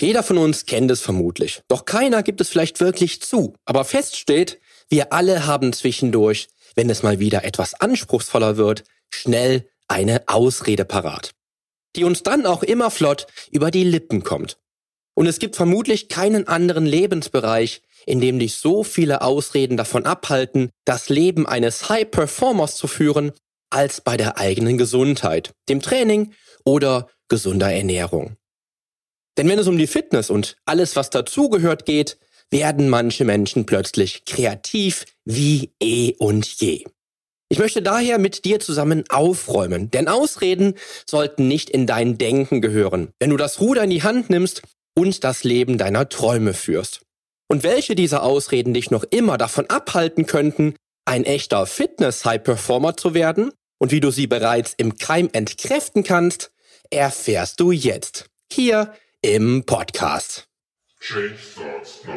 Jeder von uns kennt es vermutlich, doch keiner gibt es vielleicht wirklich zu. Aber fest steht, wir alle haben zwischendurch, wenn es mal wieder etwas anspruchsvoller wird, schnell eine Ausrede parat, die uns dann auch immer flott über die Lippen kommt. Und es gibt vermutlich keinen anderen Lebensbereich, in dem dich so viele Ausreden davon abhalten, das Leben eines High Performers zu führen, als bei der eigenen Gesundheit, dem Training oder gesunder Ernährung. Denn wenn es um die Fitness und alles, was dazugehört geht, werden manche Menschen plötzlich kreativ wie eh und je. Ich möchte daher mit dir zusammen aufräumen, denn Ausreden sollten nicht in dein Denken gehören, wenn du das Ruder in die Hand nimmst und das Leben deiner Träume führst. Und welche dieser Ausreden dich noch immer davon abhalten könnten, ein echter Fitness-High-Performer zu werden und wie du sie bereits im Keim entkräften kannst, erfährst du jetzt hier im Podcast. Change starts now.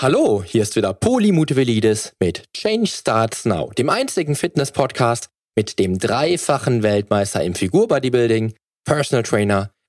Hallo, hier ist wieder Poli Mutevelidis mit Change Starts Now, dem einzigen Fitness-Podcast mit dem dreifachen Weltmeister im Figur-Bodybuilding, Personal Trainer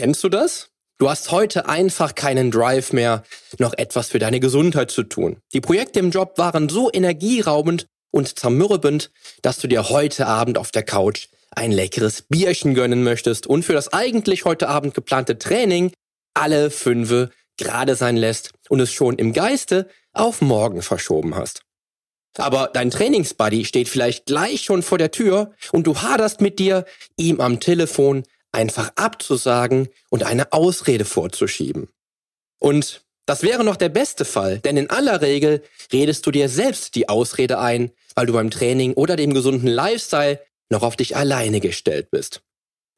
Kennst du das? Du hast heute einfach keinen Drive mehr, noch etwas für deine Gesundheit zu tun. Die Projekte im Job waren so energieraubend und zermürbend, dass du dir heute Abend auf der Couch ein leckeres Bierchen gönnen möchtest und für das eigentlich heute Abend geplante Training alle Fünfe gerade sein lässt und es schon im Geiste auf morgen verschoben hast. Aber dein Trainingsbuddy steht vielleicht gleich schon vor der Tür und du haderst mit dir, ihm am Telefon einfach abzusagen und eine Ausrede vorzuschieben. Und das wäre noch der beste Fall, denn in aller Regel redest du dir selbst die Ausrede ein, weil du beim Training oder dem gesunden Lifestyle noch auf dich alleine gestellt bist.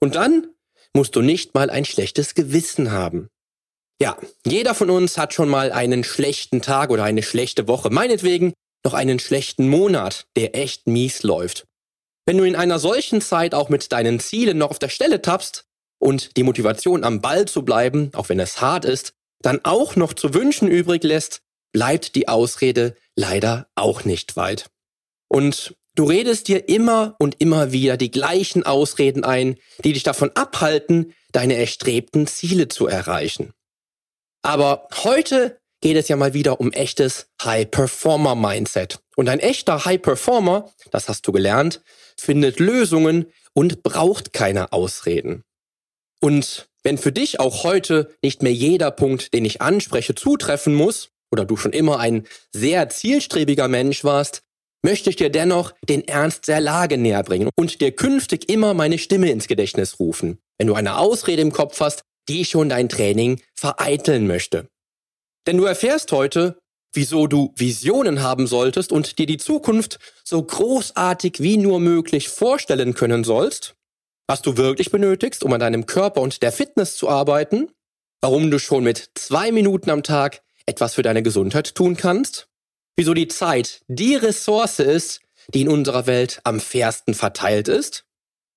Und dann musst du nicht mal ein schlechtes Gewissen haben. Ja, jeder von uns hat schon mal einen schlechten Tag oder eine schlechte Woche, meinetwegen noch einen schlechten Monat, der echt mies läuft. Wenn du in einer solchen Zeit auch mit deinen Zielen noch auf der Stelle tappst und die Motivation am Ball zu bleiben, auch wenn es hart ist, dann auch noch zu wünschen übrig lässt, bleibt die Ausrede leider auch nicht weit. Und du redest dir immer und immer wieder die gleichen Ausreden ein, die dich davon abhalten, deine erstrebten Ziele zu erreichen. Aber heute geht es ja mal wieder um echtes High-Performer-Mindset. Und ein echter High-Performer, das hast du gelernt, findet Lösungen und braucht keine Ausreden. Und wenn für dich auch heute nicht mehr jeder Punkt, den ich anspreche, zutreffen muss, oder du schon immer ein sehr zielstrebiger Mensch warst, möchte ich dir dennoch den Ernst der Lage näher bringen und dir künftig immer meine Stimme ins Gedächtnis rufen, wenn du eine Ausrede im Kopf hast, die schon dein Training vereiteln möchte. Denn du erfährst heute, wieso du Visionen haben solltest und dir die Zukunft so großartig wie nur möglich vorstellen können sollst, was du wirklich benötigst, um an deinem Körper und der Fitness zu arbeiten, warum du schon mit zwei Minuten am Tag etwas für deine Gesundheit tun kannst, wieso die Zeit die Ressource ist, die in unserer Welt am fairsten verteilt ist,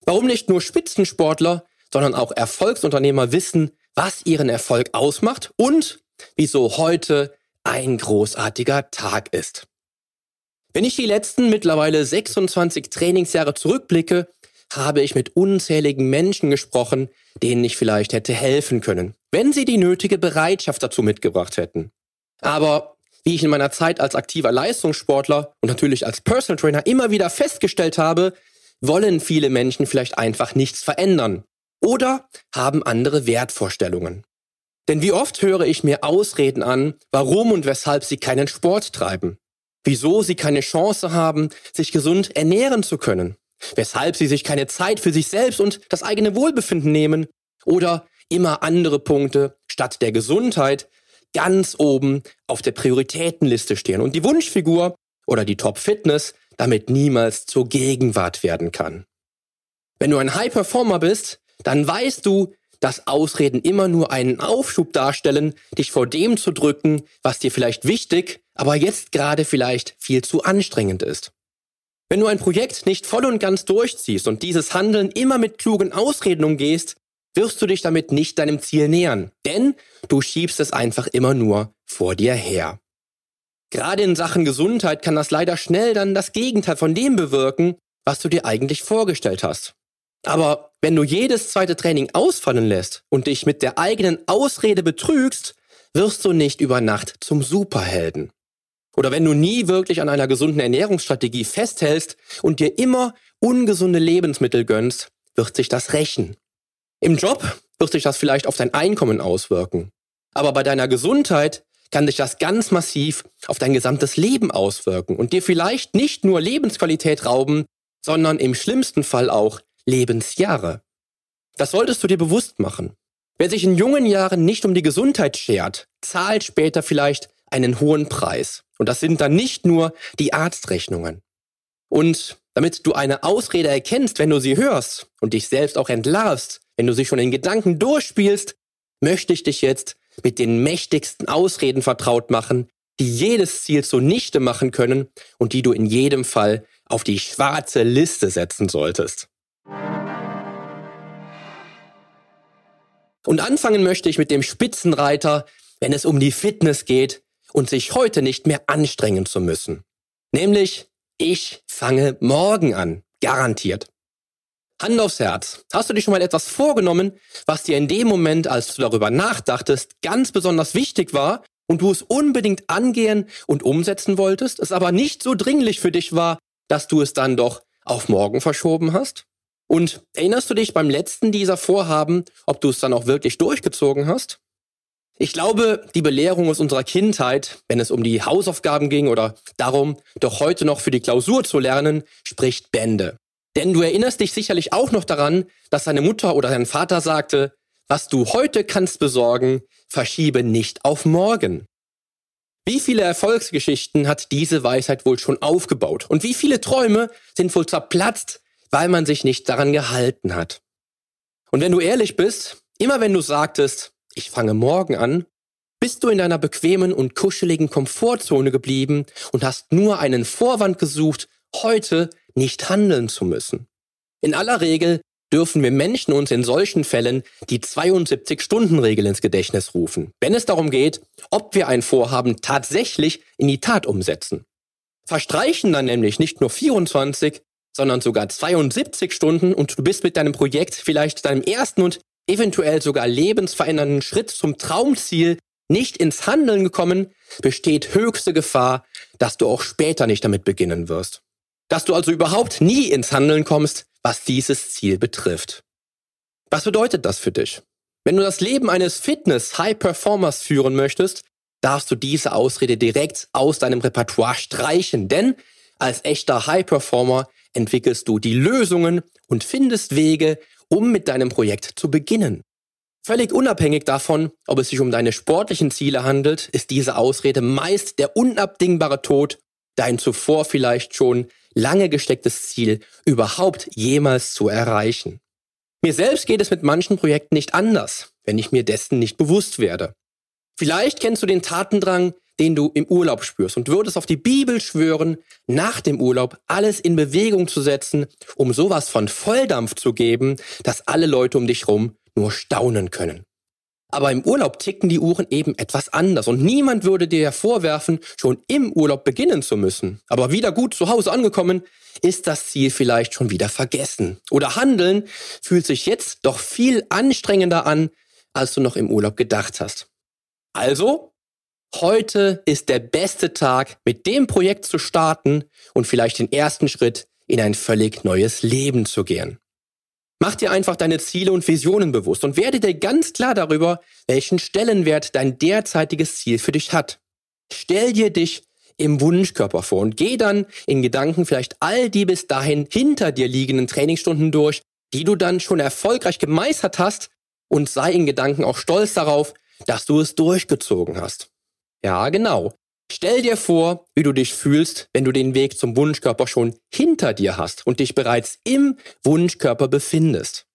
warum nicht nur Spitzensportler sondern auch Erfolgsunternehmer wissen, was ihren Erfolg ausmacht und wieso heute ein großartiger Tag ist. Wenn ich die letzten mittlerweile 26 Trainingsjahre zurückblicke, habe ich mit unzähligen Menschen gesprochen, denen ich vielleicht hätte helfen können, wenn sie die nötige Bereitschaft dazu mitgebracht hätten. Aber wie ich in meiner Zeit als aktiver Leistungssportler und natürlich als Personal Trainer immer wieder festgestellt habe, wollen viele Menschen vielleicht einfach nichts verändern oder haben andere Wertvorstellungen. Denn wie oft höre ich mir Ausreden an, warum und weshalb sie keinen Sport treiben, wieso sie keine Chance haben, sich gesund ernähren zu können, weshalb sie sich keine Zeit für sich selbst und das eigene Wohlbefinden nehmen? Oder immer andere Punkte statt der Gesundheit ganz oben auf der Prioritätenliste stehen und die Wunschfigur oder die Top-Fitness damit niemals zur Gegenwart werden kann. Wenn du ein High-Performer bist, dann weißt du, dass Ausreden immer nur einen Aufschub darstellen, dich vor dem zu drücken, was dir vielleicht wichtig, aber jetzt gerade vielleicht viel zu anstrengend ist. Wenn du ein Projekt nicht voll und ganz durchziehst und dieses Handeln immer mit klugen Ausreden umgehst, wirst du dich damit nicht deinem Ziel nähern, denn du schiebst es einfach immer nur vor dir her. Gerade in Sachen Gesundheit kann das leider schnell dann das Gegenteil von dem bewirken, was du dir eigentlich vorgestellt hast. Aber wenn du jedes zweite Training ausfallen lässt und dich mit der eigenen Ausrede betrügst, wirst du nicht über Nacht zum Superhelden. Oder wenn du nie wirklich an einer gesunden Ernährungsstrategie festhältst und dir immer ungesunde Lebensmittel gönnst, wird sich das rächen. Im Job wird sich das vielleicht auf dein Einkommen auswirken. Aber bei deiner Gesundheit kann sich das ganz massiv auf dein gesamtes Leben auswirken und dir vielleicht nicht nur Lebensqualität rauben, sondern im schlimmsten Fall auch Lebensjahre. Das solltest du dir bewusst machen. Wer sich in jungen Jahren nicht um die Gesundheit schert, zahlt später vielleicht einen hohen Preis. Und das sind dann nicht nur die Arztrechnungen. Und damit du eine Ausrede erkennst, wenn du sie hörst und dich selbst auch entlarvst, wenn du sie schon in Gedanken durchspielst, möchte ich dich jetzt mit den mächtigsten Ausreden vertraut machen, die jedes Ziel zunichte machen können und die du in jedem Fall auf die schwarze Liste setzen solltest. Und anfangen möchte ich mit dem Spitzenreiter, wenn es um die Fitness geht und sich heute nicht mehr anstrengen zu müssen. Nämlich, ich fange morgen an. Garantiert. Hand aufs Herz. Hast du dir schon mal etwas vorgenommen, was dir in dem Moment, als du darüber nachdachtest, ganz besonders wichtig war und du es unbedingt angehen und umsetzen wolltest, es aber nicht so dringlich für dich war, dass du es dann doch auf morgen verschoben hast? Und erinnerst du dich beim letzten dieser Vorhaben, ob du es dann auch wirklich durchgezogen hast? Ich glaube, die Belehrung aus unserer Kindheit, wenn es um die Hausaufgaben ging oder darum, doch heute noch für die Klausur zu lernen, spricht Bände. Denn du erinnerst dich sicherlich auch noch daran, dass deine Mutter oder dein Vater sagte, was du heute kannst besorgen, verschiebe nicht auf morgen. Wie viele Erfolgsgeschichten hat diese Weisheit wohl schon aufgebaut? Und wie viele Träume sind wohl zerplatzt, weil man sich nicht daran gehalten hat? Und wenn du ehrlich bist, immer wenn du sagtest, ich fange morgen an, bist du in deiner bequemen und kuscheligen Komfortzone geblieben und hast nur einen Vorwand gesucht, heute nicht handeln zu müssen. In aller Regel dürfen wir Menschen uns in solchen Fällen die 72-Stunden-Regel ins Gedächtnis rufen, wenn es darum geht, ob wir ein Vorhaben tatsächlich in die Tat umsetzen. Verstreichen dann nämlich nicht nur 24, sondern sogar 72 Stunden und du bist mit deinem Projekt vielleicht deinem ersten und eventuell sogar lebensverändernden Schritt zum Traumziel nicht ins Handeln gekommen, besteht höchste Gefahr, dass du auch später nicht damit beginnen wirst. Dass du also überhaupt nie ins Handeln kommst, was dieses Ziel betrifft. Was bedeutet das für dich? Wenn du das Leben eines Fitness-High-Performers führen möchtest, darfst du diese Ausrede direkt aus deinem Repertoire streichen, denn als echter High-Performer entwickelst du die Lösungen und findest Wege, um mit deinem Projekt zu beginnen. Völlig unabhängig davon, ob es sich um deine sportlichen Ziele handelt, ist diese Ausrede meist der unabdingbare Tod, dein zuvor vielleicht schon lange gestecktes Ziel überhaupt jemals zu erreichen. Mir selbst geht es mit manchen Projekten nicht anders, wenn ich mir dessen nicht bewusst werde. Vielleicht kennst du den Tatendrang, den du im Urlaub spürst und würdest auf die Bibel schwören, nach dem Urlaub alles in Bewegung zu setzen, um sowas von Volldampf zu geben, dass alle Leute um dich rum nur staunen können. Aber im Urlaub ticken die Uhren eben etwas anders und niemand würde dir vorwerfen, schon im Urlaub beginnen zu müssen. Aber wieder gut zu Hause angekommen, ist das Ziel vielleicht schon wieder vergessen. Oder Handeln fühlt sich jetzt doch viel anstrengender an, als du noch im Urlaub gedacht hast. Also Heute ist der beste Tag, mit dem Projekt zu starten und vielleicht den ersten Schritt in ein völlig neues Leben zu gehen. Mach dir einfach deine Ziele und Visionen bewusst und werde dir ganz klar darüber, welchen Stellenwert dein derzeitiges Ziel für dich hat. Stell dir dich im Wunschkörper vor und geh dann in Gedanken vielleicht all die bis dahin hinter dir liegenden Trainingsstunden durch, die du dann schon erfolgreich gemeistert hast und sei in Gedanken auch stolz darauf, dass du es durchgezogen hast. Ja, genau. Stell dir vor, wie du dich fühlst, wenn du den Weg zum Wunschkörper schon hinter dir hast und dich bereits im Wunschkörper befindest.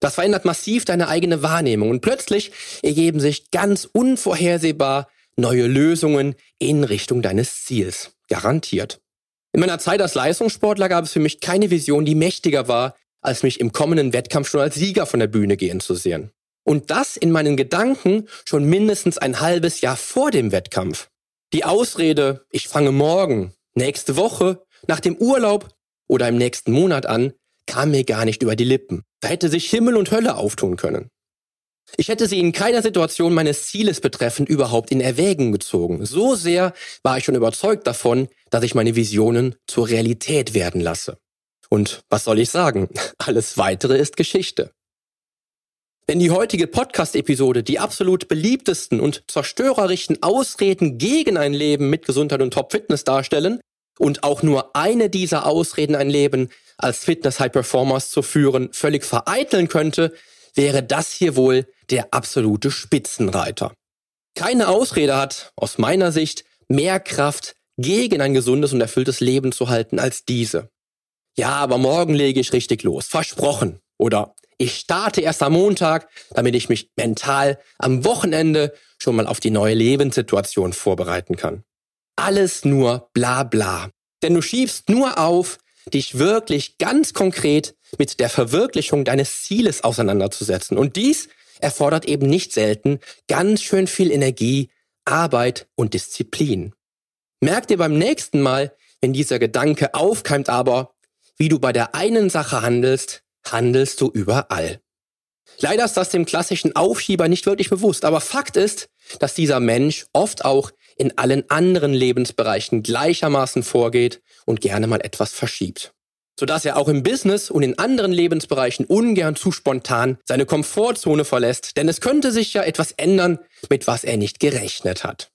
Das verändert massiv deine eigene Wahrnehmung und plötzlich ergeben sich ganz unvorhersehbar neue Lösungen in Richtung deines Ziels. Garantiert. In meiner Zeit als Leistungssportler gab es für mich keine Vision, die mächtiger war, als mich im kommenden Wettkampf schon als Sieger von der Bühne gehen zu sehen. Und das in meinen Gedanken schon mindestens ein halbes Jahr vor dem Wettkampf. Die Ausrede, ich fange morgen, nächste Woche, nach dem Urlaub oder im nächsten Monat an, kam mir gar nicht über die Lippen. Da hätte sich Himmel und Hölle auftun können. Ich hätte sie in keiner Situation meines Zieles betreffend überhaupt in Erwägung gezogen. So sehr war ich schon überzeugt davon, dass ich meine Visionen zur Realität werden lasse. Und was soll ich sagen? Alles weitere ist Geschichte. Wenn die heutige Podcast-Episode die absolut beliebtesten und zerstörerischen Ausreden gegen ein Leben mit Gesundheit und Top-Fitness darstellen und auch nur eine dieser Ausreden ein Leben als Fitness-High-Performers zu führen völlig vereiteln könnte, wäre das hier wohl der absolute Spitzenreiter. Keine Ausrede hat, aus meiner Sicht, mehr Kraft gegen ein gesundes und erfülltes Leben zu halten als diese. Ja, aber morgen lege ich richtig los. Versprochen. Oder ich starte erst am Montag, damit ich mich mental am Wochenende schon mal auf die neue Lebenssituation vorbereiten kann. Alles nur bla bla. Denn du schiebst nur auf, dich wirklich ganz konkret mit der Verwirklichung deines Zieles auseinanderzusetzen. Und dies erfordert eben nicht selten ganz schön viel Energie, Arbeit und Disziplin. Merk dir beim nächsten Mal, wenn dieser Gedanke aufkeimt aber, wie du bei der einen Sache handelst, handelst du überall. Leider ist das dem klassischen Aufschieber nicht wirklich bewusst, aber Fakt ist, dass dieser Mensch oft auch in allen anderen Lebensbereichen gleichermaßen vorgeht und gerne mal etwas verschiebt. Sodass er auch im Business und in anderen Lebensbereichen ungern zu spontan seine Komfortzone verlässt, denn es könnte sich ja etwas ändern, mit was er nicht gerechnet hat.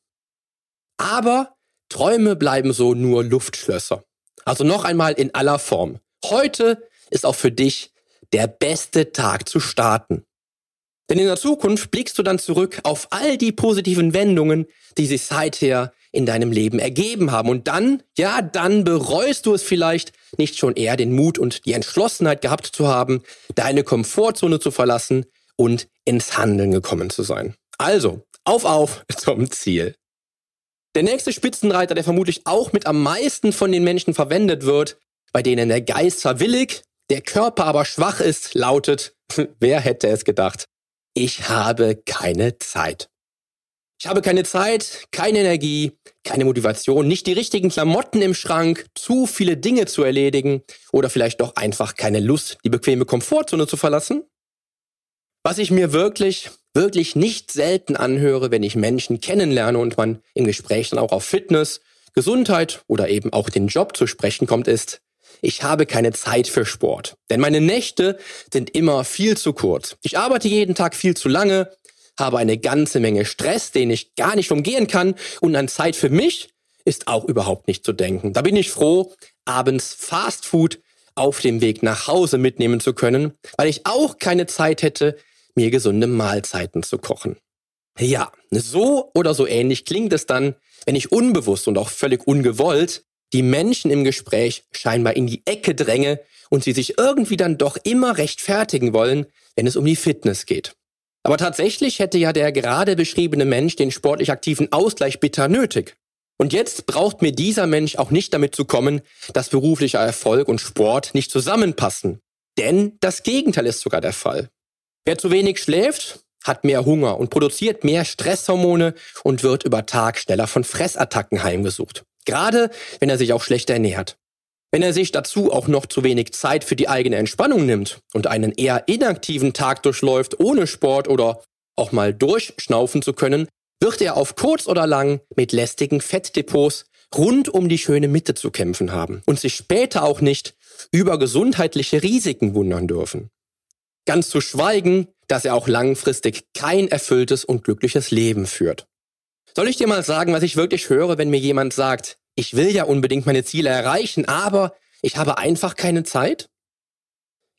Aber Träume bleiben so nur Luftschlösser. Also noch einmal in aller Form. Heute ist auch für dich der beste Tag zu starten. Denn in der Zukunft blickst du dann zurück auf all die positiven Wendungen, die sich seither in deinem Leben ergeben haben. Und dann, ja, dann bereust du es vielleicht, nicht schon eher den Mut und die Entschlossenheit gehabt zu haben, deine Komfortzone zu verlassen und ins Handeln gekommen zu sein. Also, auf, auf zum Ziel. Der nächste Spitzenreiter, der vermutlich auch mit am meisten von den Menschen verwendet wird, bei denen der Geist zwar willig, der Körper aber schwach ist, lautet, wer hätte es gedacht? Ich habe keine Zeit. Ich habe keine Zeit, keine Energie, keine Motivation, nicht die richtigen Klamotten im Schrank, zu viele Dinge zu erledigen oder vielleicht doch einfach keine Lust, die bequeme Komfortzone zu verlassen. Was ich mir wirklich, wirklich nicht selten anhöre, wenn ich Menschen kennenlerne und man im Gespräch dann auch auf Fitness, Gesundheit oder eben auch den Job zu sprechen kommt, ist, ich habe keine Zeit für Sport. Denn meine Nächte sind immer viel zu kurz. Ich arbeite jeden Tag viel zu lange, habe eine ganze Menge Stress, den ich gar nicht umgehen kann und an Zeit für mich ist auch überhaupt nicht zu denken. Da bin ich froh, abends Fast Food auf dem Weg nach Hause mitnehmen zu können, weil ich auch keine Zeit hätte, mir gesunde Mahlzeiten zu kochen. Ja, so oder so ähnlich klingt es dann, wenn ich unbewusst und auch völlig ungewollt die Menschen im Gespräch scheinbar in die Ecke dränge und sie sich irgendwie dann doch immer rechtfertigen wollen, wenn es um die Fitness geht. Aber tatsächlich hätte ja der gerade beschriebene Mensch den sportlich aktiven Ausgleich bitter nötig. Und jetzt braucht mir dieser Mensch auch nicht damit zu kommen, dass beruflicher Erfolg und Sport nicht zusammenpassen. Denn das Gegenteil ist sogar der Fall. Wer zu wenig schläft, hat mehr Hunger und produziert mehr Stresshormone und wird über Tag schneller von Fressattacken heimgesucht. Gerade wenn er sich auch schlecht ernährt. Wenn er sich dazu auch noch zu wenig Zeit für die eigene Entspannung nimmt und einen eher inaktiven Tag durchläuft, ohne Sport oder auch mal durchschnaufen zu können, wird er auf kurz oder lang mit lästigen Fettdepots rund um die schöne Mitte zu kämpfen haben und sich später auch nicht über gesundheitliche Risiken wundern dürfen. Ganz zu schweigen, dass er auch langfristig kein erfülltes und glückliches Leben führt. Soll ich dir mal sagen, was ich wirklich höre, wenn mir jemand sagt, ich will ja unbedingt meine Ziele erreichen, aber ich habe einfach keine Zeit?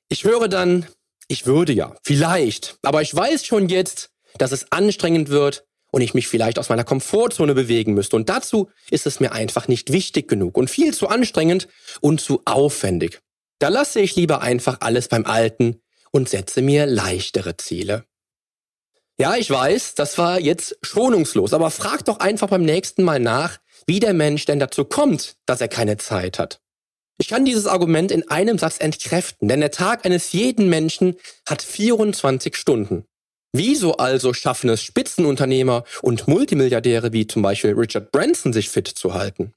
Ich höre dann, ich würde ja, vielleicht, aber ich weiß schon jetzt, dass es anstrengend wird und ich mich vielleicht aus meiner Komfortzone bewegen müsste. Und dazu ist es mir einfach nicht wichtig genug und viel zu anstrengend und zu aufwendig. Da lasse ich lieber einfach alles beim Alten und setze mir leichtere Ziele. Ja, ich weiß, das war jetzt schonungslos, aber frag doch einfach beim nächsten Mal nach, wie der Mensch denn dazu kommt, dass er keine Zeit hat. Ich kann dieses Argument in einem Satz entkräften, denn der Tag eines jeden Menschen hat 24 Stunden. Wieso also schaffen es Spitzenunternehmer und Multimilliardäre wie zum Beispiel Richard Branson sich fit zu halten?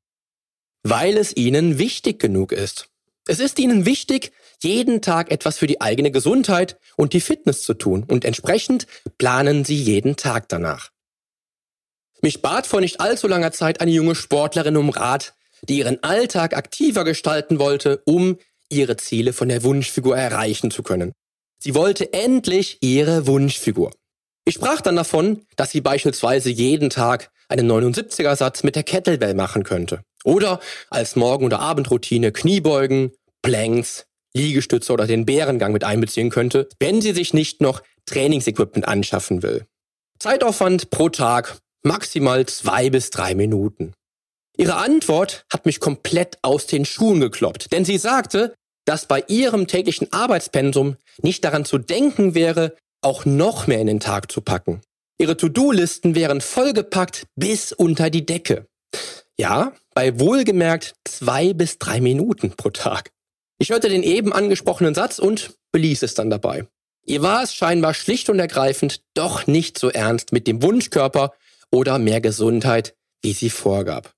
Weil es ihnen wichtig genug ist. Es ist ihnen wichtig, jeden Tag etwas für die eigene Gesundheit und die Fitness zu tun und entsprechend planen sie jeden Tag danach. Mich bat vor nicht allzu langer Zeit eine junge Sportlerin um Rat, die ihren Alltag aktiver gestalten wollte, um ihre Ziele von der Wunschfigur erreichen zu können. Sie wollte endlich ihre Wunschfigur. Ich sprach dann davon, dass sie beispielsweise jeden Tag einen 79er Satz mit der Kettlebell machen könnte. Oder als Morgen- oder Abendroutine Kniebeugen, Planks, Liegestütze oder den Bärengang mit einbeziehen könnte, wenn sie sich nicht noch Trainingsequipment anschaffen will. Zeitaufwand pro Tag maximal zwei bis drei Minuten. Ihre Antwort hat mich komplett aus den Schuhen gekloppt, denn sie sagte, dass bei ihrem täglichen Arbeitspensum nicht daran zu denken wäre, auch noch mehr in den Tag zu packen. Ihre To-Do-Listen wären vollgepackt bis unter die Decke. Ja, bei wohlgemerkt zwei bis drei Minuten pro Tag. Ich hörte den eben angesprochenen Satz und beließ es dann dabei. Ihr war es scheinbar schlicht und ergreifend doch nicht so ernst mit dem Wunschkörper oder mehr Gesundheit, wie sie vorgab.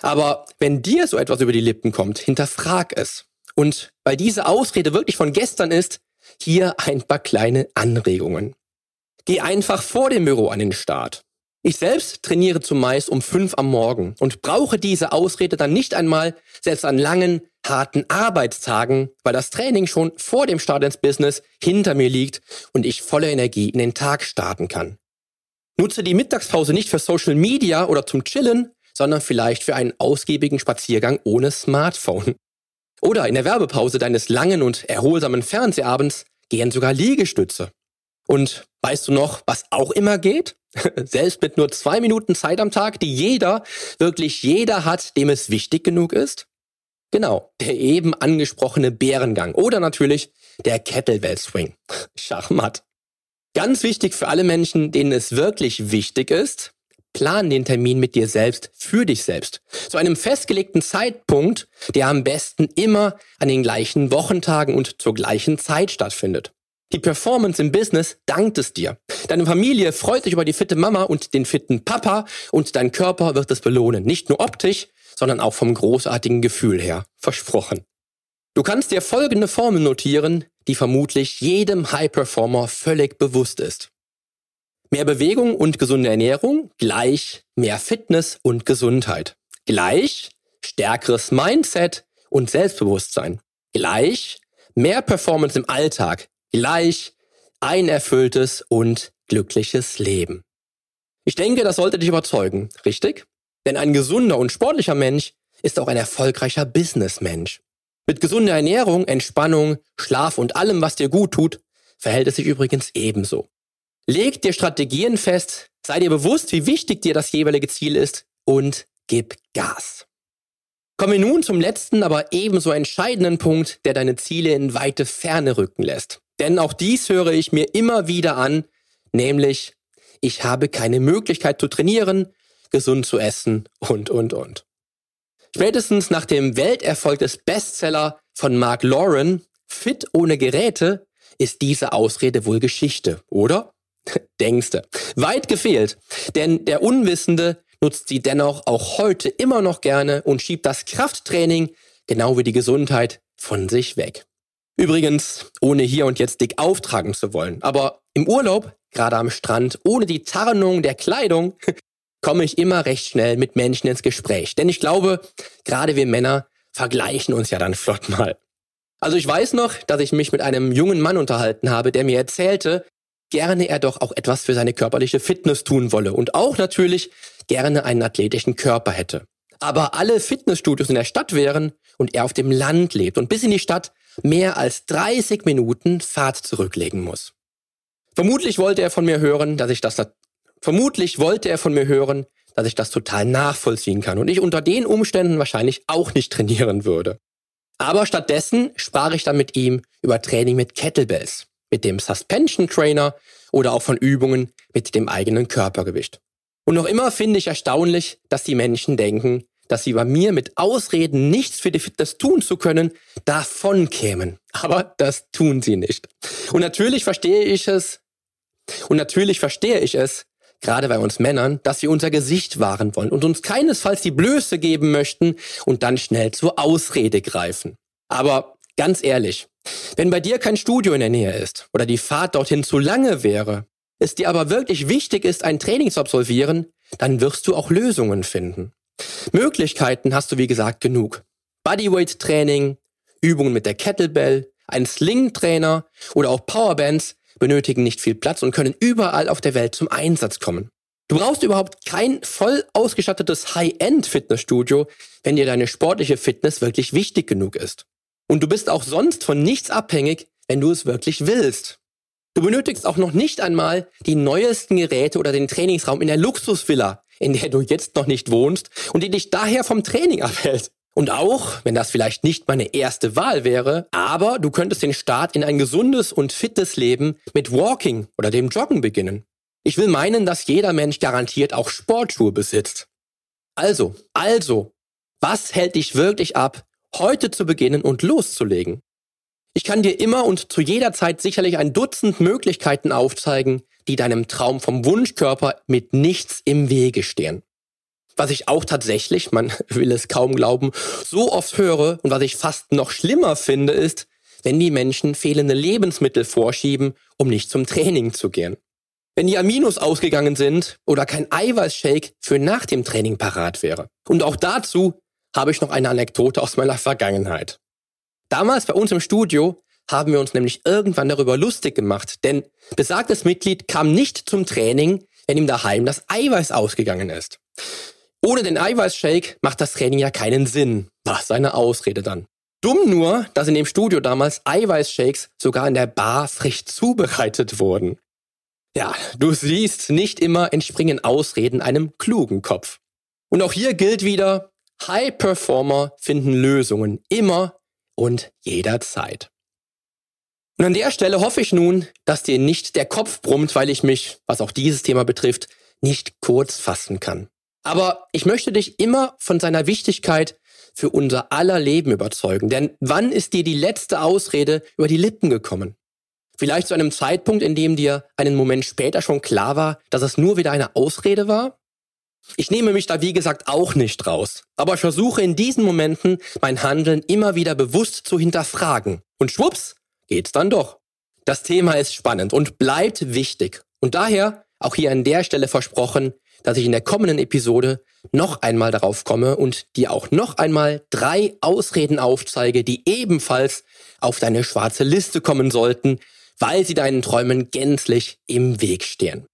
Aber wenn dir so etwas über die Lippen kommt, hinterfrag es. Und weil diese Ausrede wirklich von gestern ist, hier ein paar kleine Anregungen. Geh einfach vor dem Büro an den Start. Ich selbst trainiere zumeist um fünf am Morgen und brauche diese Ausrede dann nicht einmal, selbst an langen, harten Arbeitstagen, weil das Training schon vor dem Start ins Business hinter mir liegt und ich voller Energie in den Tag starten kann. Nutze die Mittagspause nicht für Social Media oder zum Chillen, sondern vielleicht für einen ausgiebigen Spaziergang ohne Smartphone. Oder in der Werbepause deines langen und erholsamen Fernsehabends gehen sogar Liegestütze. Und weißt du noch, was auch immer geht? Selbst mit nur zwei Minuten Zeit am Tag, die jeder, wirklich jeder hat, dem es wichtig genug ist? Genau, der eben angesprochene Bärengang oder natürlich der Kettlebell Swing. Schachmatt. Ganz wichtig für alle Menschen, denen es wirklich wichtig ist, plan den Termin mit dir selbst für dich selbst. Zu einem festgelegten Zeitpunkt, der am besten immer an den gleichen Wochentagen und zur gleichen Zeit stattfindet. Die Performance im Business dankt es dir. Deine Familie freut sich über die fitte Mama und den fitten Papa und dein Körper wird es belohnen. Nicht nur optisch, sondern auch vom großartigen Gefühl her. Versprochen. Du kannst dir folgende Formel notieren, die vermutlich jedem High Performer völlig bewusst ist. Mehr Bewegung und gesunde Ernährung gleich mehr Fitness und Gesundheit. Gleich stärkeres Mindset und Selbstbewusstsein. Gleich mehr Performance im Alltag. Gleich ein erfülltes und glückliches Leben. Ich denke, das sollte dich überzeugen, richtig? Denn ein gesunder und sportlicher Mensch ist auch ein erfolgreicher Businessmensch. Mit gesunder Ernährung, Entspannung, Schlaf und allem, was dir gut tut, verhält es sich übrigens ebenso. Leg dir Strategien fest, sei dir bewusst, wie wichtig dir das jeweilige Ziel ist und gib Gas. Kommen wir nun zum letzten, aber ebenso entscheidenden Punkt, der deine Ziele in weite Ferne rücken lässt. Denn auch dies höre ich mir immer wieder an, nämlich ich habe keine Möglichkeit zu trainieren, gesund zu essen und, und, und. Spätestens nach dem Welterfolg des Bestseller von Mark Lauren, Fit ohne Geräte, ist diese Ausrede wohl Geschichte, oder? Denkste. Weit gefehlt. Denn der Unwissende nutzt sie dennoch auch heute immer noch gerne und schiebt das Krafttraining, genau wie die Gesundheit, von sich weg. Übrigens, ohne hier und jetzt dick auftragen zu wollen, aber im Urlaub, gerade am Strand, ohne die Tarnung der Kleidung, komme ich immer recht schnell mit Menschen ins Gespräch. Denn ich glaube, gerade wir Männer vergleichen uns ja dann flott mal. Also ich weiß noch, dass ich mich mit einem jungen Mann unterhalten habe, der mir erzählte, gerne er doch auch etwas für seine körperliche Fitness tun wolle und auch natürlich gerne einen athletischen Körper hätte. Aber alle Fitnessstudios in der Stadt wären und er auf dem Land lebt und bis in die Stadt mehr als 30 Minuten Fahrt zurücklegen muss. Vermutlich wollte er von mir hören, dass ich das, vermutlich wollte er von mir hören, dass ich das total nachvollziehen kann und ich unter den Umständen wahrscheinlich auch nicht trainieren würde. Aber stattdessen sprach ich dann mit ihm über Training mit Kettlebells, mit dem Suspension Trainer oder auch von Übungen mit dem eigenen Körpergewicht. Und noch immer finde ich erstaunlich, dass die Menschen denken, dass sie bei mir mit Ausreden nichts für die Fitness tun zu können, davon kämen. Aber das tun sie nicht. Und natürlich verstehe ich es. Und natürlich verstehe ich es, gerade bei uns Männern, dass wir unser Gesicht wahren wollen und uns keinesfalls die Blöße geben möchten und dann schnell zur Ausrede greifen. Aber ganz ehrlich, wenn bei dir kein Studio in der Nähe ist oder die Fahrt dorthin zu lange wäre, es dir aber wirklich wichtig ist, ein Training zu absolvieren, dann wirst du auch Lösungen finden. Möglichkeiten hast du wie gesagt genug. Bodyweight Training, Übungen mit der Kettlebell, ein Sling Trainer oder auch Powerbands benötigen nicht viel Platz und können überall auf der Welt zum Einsatz kommen. Du brauchst überhaupt kein voll ausgestattetes High-End-Fitnessstudio, wenn dir deine sportliche Fitness wirklich wichtig genug ist. Und du bist auch sonst von nichts abhängig, wenn du es wirklich willst. Du benötigst auch noch nicht einmal die neuesten Geräte oder den Trainingsraum in der Luxusvilla, in der du jetzt noch nicht wohnst und die dich daher vom Training abhält. Und auch, wenn das vielleicht nicht meine erste Wahl wäre, aber du könntest den Start in ein gesundes und fittes Leben mit Walking oder dem Joggen beginnen. Ich will meinen, dass jeder Mensch garantiert auch Sportschuhe besitzt. Also, also, was hält dich wirklich ab, heute zu beginnen und loszulegen? Ich kann dir immer und zu jeder Zeit sicherlich ein Dutzend Möglichkeiten aufzeigen, die deinem Traum vom Wunschkörper mit nichts im Wege stehen was ich auch tatsächlich, man will es kaum glauben, so oft höre und was ich fast noch schlimmer finde, ist, wenn die Menschen fehlende Lebensmittel vorschieben, um nicht zum Training zu gehen. Wenn die Aminos ausgegangen sind oder kein Eiweißshake für nach dem Training parat wäre. Und auch dazu habe ich noch eine Anekdote aus meiner Vergangenheit. Damals bei uns im Studio haben wir uns nämlich irgendwann darüber lustig gemacht, denn besagtes Mitglied kam nicht zum Training, wenn ihm daheim das Eiweiß ausgegangen ist. Ohne den Eiweißshake macht das Training ja keinen Sinn. War seine Ausrede dann. Dumm nur, dass in dem Studio damals Eiweißshakes sogar in der Bar frisch zubereitet wurden. Ja, du siehst, nicht immer entspringen Ausreden einem klugen Kopf. Und auch hier gilt wieder, High Performer finden Lösungen immer und jederzeit. Und an der Stelle hoffe ich nun, dass dir nicht der Kopf brummt, weil ich mich, was auch dieses Thema betrifft, nicht kurz fassen kann. Aber ich möchte dich immer von seiner Wichtigkeit für unser aller Leben überzeugen. Denn wann ist dir die letzte Ausrede über die Lippen gekommen? Vielleicht zu einem Zeitpunkt, in dem dir einen Moment später schon klar war, dass es nur wieder eine Ausrede war? Ich nehme mich da wie gesagt auch nicht raus, aber ich versuche in diesen Momenten mein Handeln immer wieder bewusst zu hinterfragen. Und schwupps, geht's dann doch. Das Thema ist spannend und bleibt wichtig. Und daher, auch hier an der Stelle versprochen, dass ich in der kommenden Episode noch einmal darauf komme und dir auch noch einmal drei Ausreden aufzeige, die ebenfalls auf deine schwarze Liste kommen sollten, weil sie deinen Träumen gänzlich im Weg stehen.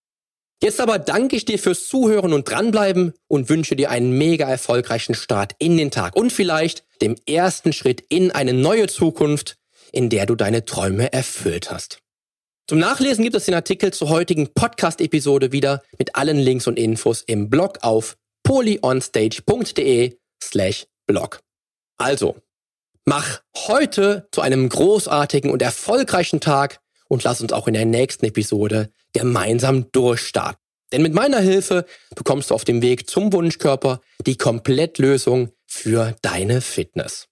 Jetzt aber danke ich dir fürs Zuhören und dranbleiben und wünsche dir einen mega erfolgreichen Start in den Tag und vielleicht dem ersten Schritt in eine neue Zukunft, in der du deine Träume erfüllt hast. Zum Nachlesen gibt es den Artikel zur heutigen Podcast-Episode wieder mit allen Links und Infos im Blog auf polyonstage.de slash blog. Also, mach heute zu einem großartigen und erfolgreichen Tag und lass uns auch in der nächsten Episode gemeinsam durchstarten. Denn mit meiner Hilfe bekommst du auf dem Weg zum Wunschkörper die Komplettlösung für deine Fitness.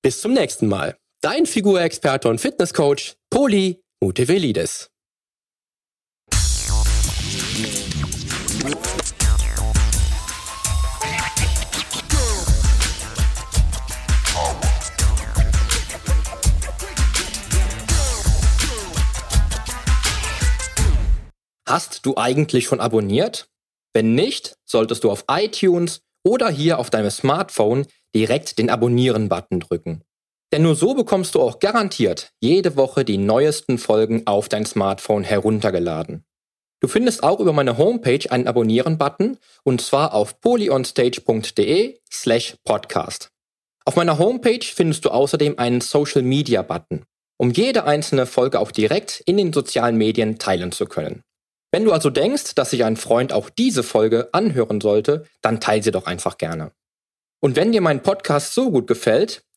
Bis zum nächsten Mal. Dein Figurexperte und Fitnesscoach Poli Mutevelides. Hast du eigentlich schon abonniert? Wenn nicht, solltest du auf iTunes oder hier auf deinem Smartphone direkt den Abonnieren-Button drücken. Denn nur so bekommst du auch garantiert jede Woche die neuesten Folgen auf dein Smartphone heruntergeladen. Du findest auch über meine Homepage einen Abonnieren-Button und zwar auf polyonstage.de slash podcast. Auf meiner Homepage findest du außerdem einen Social Media Button, um jede einzelne Folge auch direkt in den sozialen Medien teilen zu können. Wenn du also denkst, dass sich ein Freund auch diese Folge anhören sollte, dann teile sie doch einfach gerne. Und wenn dir mein Podcast so gut gefällt,